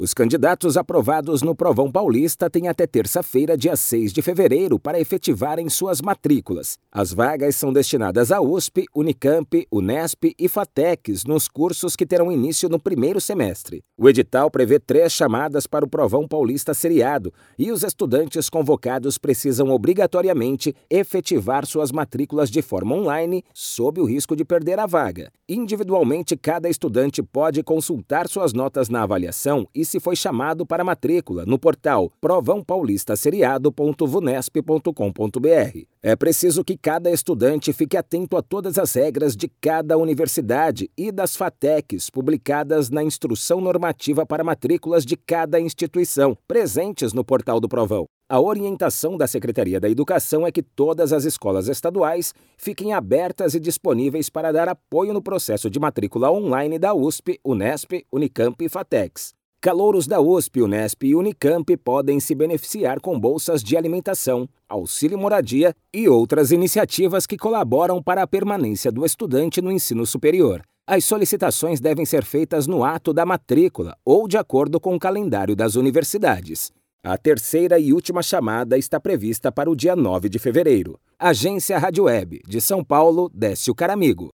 Os candidatos aprovados no Provão Paulista têm até terça-feira, dia 6 de fevereiro, para efetivarem suas matrículas. As vagas são destinadas à USP, Unicamp, Unesp e FATECs nos cursos que terão início no primeiro semestre. O edital prevê três chamadas para o Provão Paulista seriado e os estudantes convocados precisam obrigatoriamente efetivar suas matrículas de forma online, sob o risco de perder a vaga. Individualmente, cada estudante pode consultar suas notas na avaliação e se foi chamado para matrícula no portal provãopaulistaceriado.vunesp.com.br. É preciso que cada estudante fique atento a todas as regras de cada universidade e das FATECs publicadas na Instrução Normativa para Matrículas de cada instituição, presentes no portal do Provão. A orientação da Secretaria da Educação é que todas as escolas estaduais fiquem abertas e disponíveis para dar apoio no processo de matrícula online da USP, Unesp, Unicamp e FATECs. Calouros da USP, Unesp e Unicamp podem se beneficiar com bolsas de alimentação, auxílio moradia e outras iniciativas que colaboram para a permanência do estudante no ensino superior. As solicitações devem ser feitas no ato da matrícula ou de acordo com o calendário das universidades. A terceira e última chamada está prevista para o dia 9 de fevereiro. Agência Rádio Web, de São Paulo, Décio Caramigo.